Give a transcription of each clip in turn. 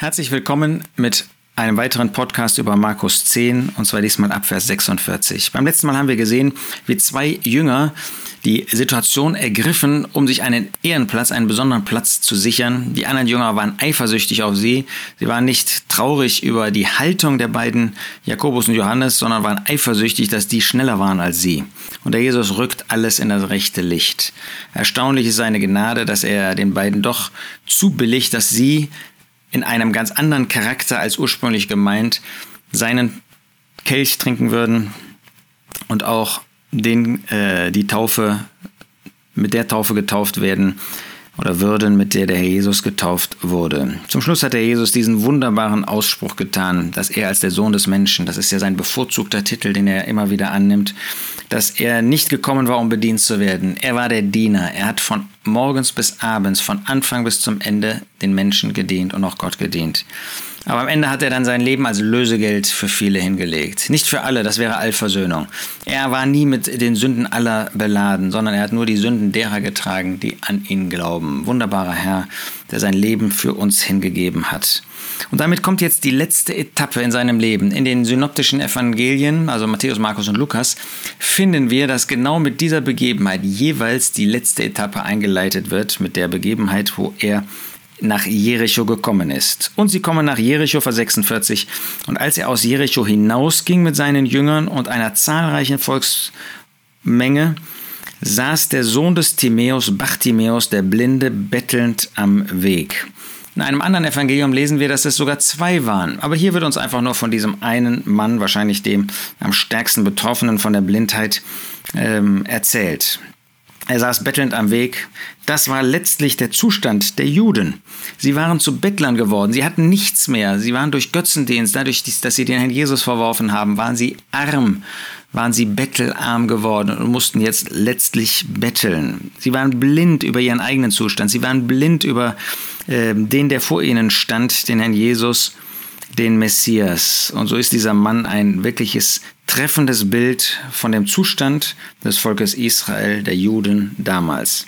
Herzlich willkommen mit einem weiteren Podcast über Markus 10 und zwar diesmal ab Vers 46. Beim letzten Mal haben wir gesehen, wie zwei Jünger die Situation ergriffen, um sich einen Ehrenplatz, einen besonderen Platz zu sichern. Die anderen Jünger waren eifersüchtig auf sie. Sie waren nicht traurig über die Haltung der beiden, Jakobus und Johannes, sondern waren eifersüchtig, dass die schneller waren als sie. Und der Jesus rückt alles in das rechte Licht. Erstaunlich ist seine Gnade, dass er den beiden doch zubilligt, dass sie in einem ganz anderen Charakter als ursprünglich gemeint seinen Kelch trinken würden und auch den, äh, die Taufe, mit der Taufe getauft werden oder würden, mit der der Herr Jesus getauft wurde. Zum Schluss hat der Jesus diesen wunderbaren Ausspruch getan, dass er als der Sohn des Menschen, das ist ja sein bevorzugter Titel, den er immer wieder annimmt, dass er nicht gekommen war, um bedient zu werden. Er war der Diener. Er hat von morgens bis abends, von Anfang bis zum Ende den Menschen gedient und auch Gott gedient. Aber am Ende hat er dann sein Leben als Lösegeld für viele hingelegt. Nicht für alle, das wäre Allversöhnung. Er war nie mit den Sünden aller beladen, sondern er hat nur die Sünden derer getragen, die an ihn glauben. Wunderbarer Herr, der sein Leben für uns hingegeben hat. Und damit kommt jetzt die letzte Etappe in seinem Leben. In den synoptischen Evangelien, also Matthäus, Markus und Lukas, finden wir, dass genau mit dieser Begebenheit jeweils die letzte Etappe eingeleitet wird, mit der Begebenheit, wo er nach Jericho gekommen ist. Und sie kommen nach Jericho, Vers 46. Und als er aus Jericho hinausging mit seinen Jüngern und einer zahlreichen Volksmenge, saß der Sohn des Timäus, Bartimäus, der Blinde, bettelnd am Weg. In einem anderen Evangelium lesen wir, dass es sogar zwei waren. Aber hier wird uns einfach nur von diesem einen Mann, wahrscheinlich dem am stärksten Betroffenen von der Blindheit, ähm, erzählt. Er saß bettelnd am Weg. Das war letztlich der Zustand der Juden. Sie waren zu Bettlern geworden. Sie hatten nichts mehr. Sie waren durch Götzendienst, dadurch, dass sie den Herrn Jesus verworfen haben, waren sie arm, waren sie bettelarm geworden und mussten jetzt letztlich betteln. Sie waren blind über ihren eigenen Zustand. Sie waren blind über äh, den, der vor ihnen stand, den Herrn Jesus den Messias. Und so ist dieser Mann ein wirkliches treffendes Bild von dem Zustand des Volkes Israel, der Juden damals.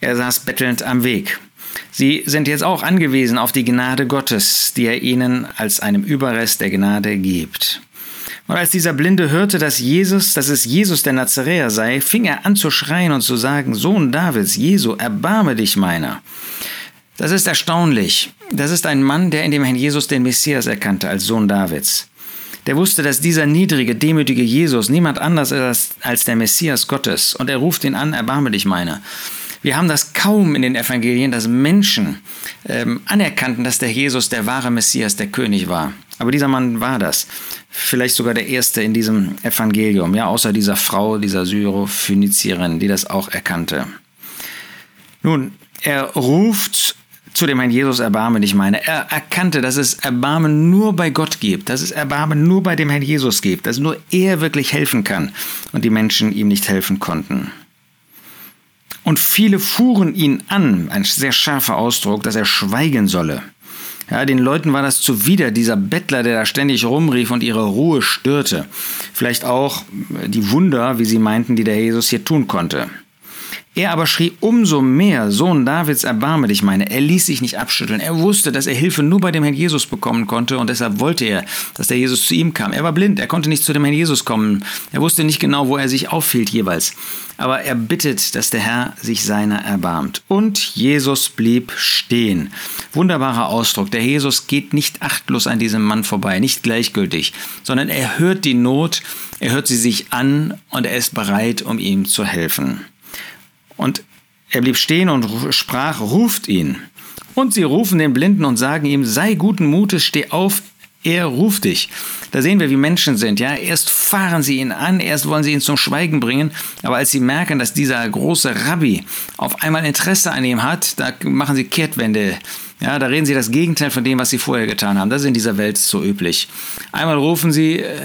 Er saß bettelnd am Weg. Sie sind jetzt auch angewiesen auf die Gnade Gottes, die er ihnen als einem Überrest der Gnade gibt. Und als dieser Blinde hörte, dass Jesus, dass es Jesus der Nazaräer sei, fing er an zu schreien und zu sagen, Sohn Davids, Jesu, erbarme dich meiner. Das ist erstaunlich. Das ist ein Mann, der in dem Herrn Jesus den Messias erkannte als Sohn Davids. Der wusste, dass dieser niedrige, demütige Jesus niemand anders ist als der Messias Gottes. Und er ruft ihn an, erbarme dich meiner. Wir haben das kaum in den Evangelien, dass Menschen ähm, anerkannten, dass der Jesus der wahre Messias, der König war. Aber dieser Mann war das. Vielleicht sogar der erste in diesem Evangelium, ja, außer dieser Frau, dieser Syrophönizierin, die das auch erkannte. Nun, er ruft zu dem Herrn Jesus Erbarmen ich meine. Er erkannte, dass es Erbarmen nur bei Gott gibt, dass es Erbarmen nur bei dem Herrn Jesus gibt, dass nur er wirklich helfen kann und die Menschen ihm nicht helfen konnten. Und viele fuhren ihn an, ein sehr scharfer Ausdruck, dass er schweigen solle. Ja, den Leuten war das zuwider, dieser Bettler, der da ständig rumrief und ihre Ruhe störte. Vielleicht auch die Wunder, wie sie meinten, die der Jesus hier tun konnte. Er aber schrie umso mehr, Sohn Davids, erbarme dich meine. Er ließ sich nicht abschütteln. Er wusste, dass er Hilfe nur bei dem Herrn Jesus bekommen konnte und deshalb wollte er, dass der Jesus zu ihm kam. Er war blind, er konnte nicht zu dem Herrn Jesus kommen. Er wusste nicht genau, wo er sich aufhielt jeweils. Aber er bittet, dass der Herr sich seiner erbarmt. Und Jesus blieb stehen. Wunderbarer Ausdruck. Der Jesus geht nicht achtlos an diesem Mann vorbei, nicht gleichgültig, sondern er hört die Not, er hört sie sich an und er ist bereit, um ihm zu helfen. Und er blieb stehen und sprach, ruft ihn. Und sie rufen den Blinden und sagen ihm, sei guten Mutes, steh auf, er ruft dich. Da sehen wir, wie Menschen sind. Ja, erst fahren sie ihn an, erst wollen sie ihn zum Schweigen bringen, aber als sie merken, dass dieser große Rabbi auf einmal Interesse an ihm hat, da machen sie Kehrtwende. Ja, da reden sie das Gegenteil von dem, was sie vorher getan haben. Das ist in dieser Welt so üblich. Einmal rufen sie, äh,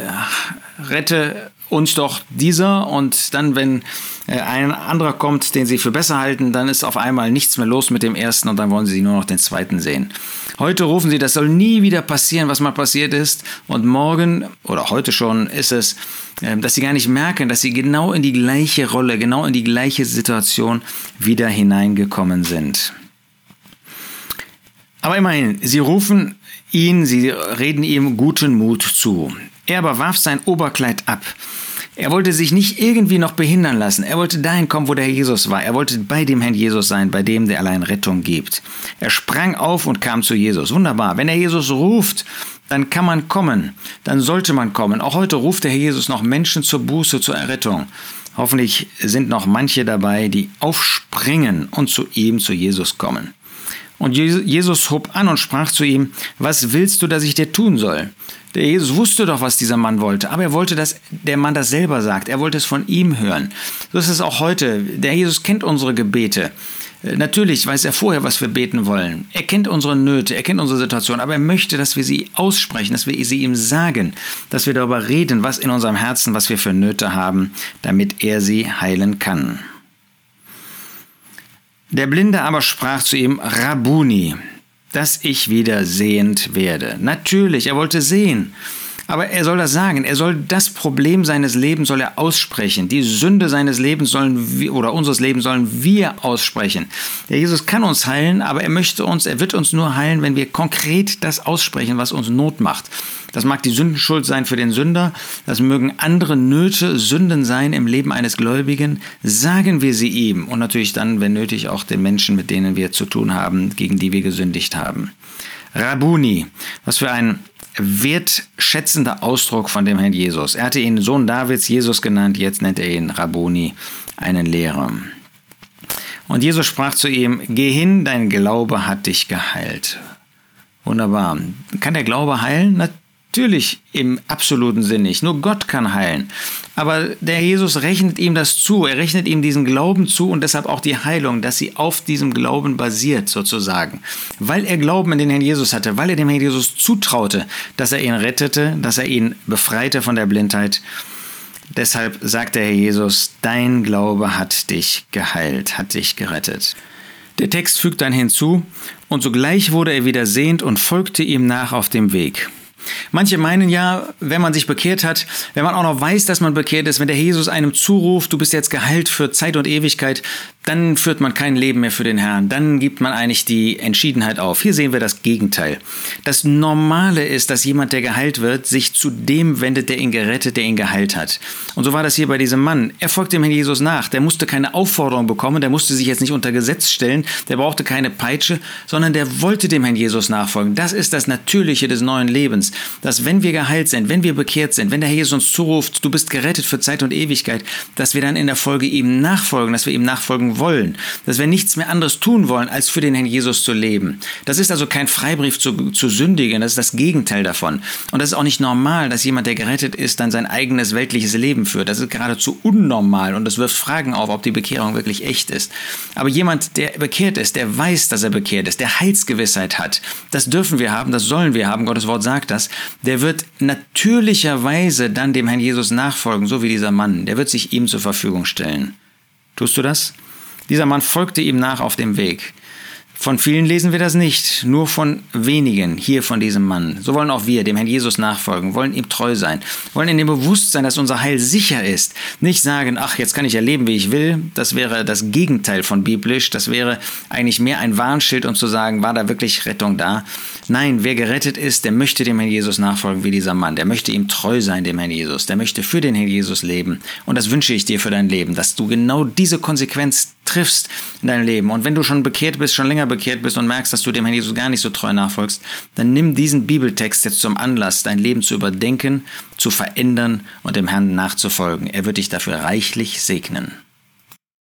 rette uns doch dieser und dann, wenn äh, ein anderer kommt, den sie für besser halten, dann ist auf einmal nichts mehr los mit dem ersten und dann wollen sie nur noch den zweiten sehen. Heute rufen sie, das soll nie wieder passieren, was mal passiert ist und morgen oder heute schon ist es, ähm, dass sie gar nicht merken, dass sie genau in die gleiche Rolle, genau in die gleiche Situation wieder hineingekommen sind. Aber immerhin, sie rufen ihn, sie reden ihm guten Mut zu. Er aber warf sein Oberkleid ab. Er wollte sich nicht irgendwie noch behindern lassen. Er wollte dahin kommen, wo der Herr Jesus war. Er wollte bei dem Herrn Jesus sein, bei dem, der allein Rettung gibt. Er sprang auf und kam zu Jesus. Wunderbar. Wenn er Jesus ruft, dann kann man kommen. Dann sollte man kommen. Auch heute ruft der Herr Jesus noch Menschen zur Buße, zur Errettung. Hoffentlich sind noch manche dabei, die aufspringen und zu ihm, zu Jesus kommen. Und Jesus hob an und sprach zu ihm, was willst du, dass ich dir tun soll? Der Jesus wusste doch, was dieser Mann wollte, aber er wollte, dass der Mann das selber sagt. Er wollte es von ihm hören. So ist es auch heute. Der Jesus kennt unsere Gebete. Äh, natürlich weiß er vorher, was wir beten wollen. Er kennt unsere Nöte, er kennt unsere Situation, aber er möchte, dass wir sie aussprechen, dass wir sie ihm sagen, dass wir darüber reden, was in unserem Herzen, was wir für Nöte haben, damit er sie heilen kann. Der Blinde aber sprach zu ihm, Rabuni, dass ich wieder sehend werde. Natürlich, er wollte sehen. Aber er soll das sagen. Er soll das Problem seines Lebens soll er aussprechen. Die Sünde seines Lebens sollen wir, oder unseres Lebens sollen wir aussprechen. Der Jesus kann uns heilen, aber er möchte uns, er wird uns nur heilen, wenn wir konkret das aussprechen, was uns Not macht. Das mag die Sündenschuld sein für den Sünder, das mögen andere Nöte, Sünden sein im Leben eines Gläubigen. Sagen wir sie ihm und natürlich dann, wenn nötig, auch den Menschen, mit denen wir zu tun haben, gegen die wir gesündigt haben. Rabuni, was für ein wertschätzender Ausdruck von dem Herrn Jesus. Er hatte ihn Sohn Davids Jesus genannt, jetzt nennt er ihn Rabuni, einen Lehrer. Und Jesus sprach zu ihm, Geh hin, dein Glaube hat dich geheilt. Wunderbar. Kann der Glaube heilen? Natürlich im absoluten Sinn nicht. Nur Gott kann heilen. Aber der Jesus rechnet ihm das zu. Er rechnet ihm diesen Glauben zu und deshalb auch die Heilung, dass sie auf diesem Glauben basiert, sozusagen. Weil er Glauben in den Herrn Jesus hatte, weil er dem Herrn Jesus zutraute, dass er ihn rettete, dass er ihn befreite von der Blindheit. Deshalb sagt der Herr Jesus, dein Glaube hat dich geheilt, hat dich gerettet. Der Text fügt dann hinzu, und sogleich wurde er wieder sehend und folgte ihm nach auf dem Weg. Manche meinen ja, wenn man sich bekehrt hat, wenn man auch noch weiß, dass man bekehrt ist, wenn der Jesus einem zuruft, du bist jetzt geheilt für Zeit und Ewigkeit, dann führt man kein Leben mehr für den Herrn. Dann gibt man eigentlich die Entschiedenheit auf. Hier sehen wir das Gegenteil. Das Normale ist, dass jemand, der geheilt wird, sich zu dem wendet, der ihn gerettet, der ihn geheilt hat. Und so war das hier bei diesem Mann. Er folgte dem Herrn Jesus nach. Der musste keine Aufforderung bekommen, der musste sich jetzt nicht unter Gesetz stellen, der brauchte keine Peitsche, sondern der wollte dem Herrn Jesus nachfolgen. Das ist das Natürliche des neuen Lebens dass wenn wir geheilt sind, wenn wir bekehrt sind, wenn der Herr Jesus uns zuruft, du bist gerettet für Zeit und Ewigkeit, dass wir dann in der Folge ihm nachfolgen, dass wir ihm nachfolgen wollen, dass wir nichts mehr anderes tun wollen, als für den Herrn Jesus zu leben. Das ist also kein Freibrief zu, zu sündigen, das ist das Gegenteil davon. Und das ist auch nicht normal, dass jemand, der gerettet ist, dann sein eigenes weltliches Leben führt. Das ist geradezu unnormal und das wirft Fragen auf, ob die Bekehrung wirklich echt ist. Aber jemand, der bekehrt ist, der weiß, dass er bekehrt ist, der Heilsgewissheit hat, das dürfen wir haben, das sollen wir haben, Gottes Wort sagt das, der wird natürlicherweise dann dem Herrn Jesus nachfolgen, so wie dieser Mann. Der wird sich ihm zur Verfügung stellen. Tust du das? Dieser Mann folgte ihm nach auf dem Weg. Von vielen lesen wir das nicht, nur von wenigen hier von diesem Mann. So wollen auch wir dem Herrn Jesus nachfolgen, wollen ihm treu sein, wollen in dem Bewusstsein, dass unser Heil sicher ist. Nicht sagen, ach, jetzt kann ich erleben, wie ich will. Das wäre das Gegenteil von biblisch. Das wäre eigentlich mehr ein Warnschild und zu sagen, war da wirklich Rettung da? Nein, wer gerettet ist, der möchte dem Herrn Jesus nachfolgen wie dieser Mann. Der möchte ihm treu sein, dem Herrn Jesus. Der möchte für den Herrn Jesus leben. Und das wünsche ich dir für dein Leben, dass du genau diese Konsequenz triffst in deinem Leben. Und wenn du schon bekehrt bist, schon länger bekehrt bist und merkst, dass du dem Herrn Jesus gar nicht so treu nachfolgst, dann nimm diesen Bibeltext jetzt zum Anlass, dein Leben zu überdenken, zu verändern und dem Herrn nachzufolgen. Er wird dich dafür reichlich segnen.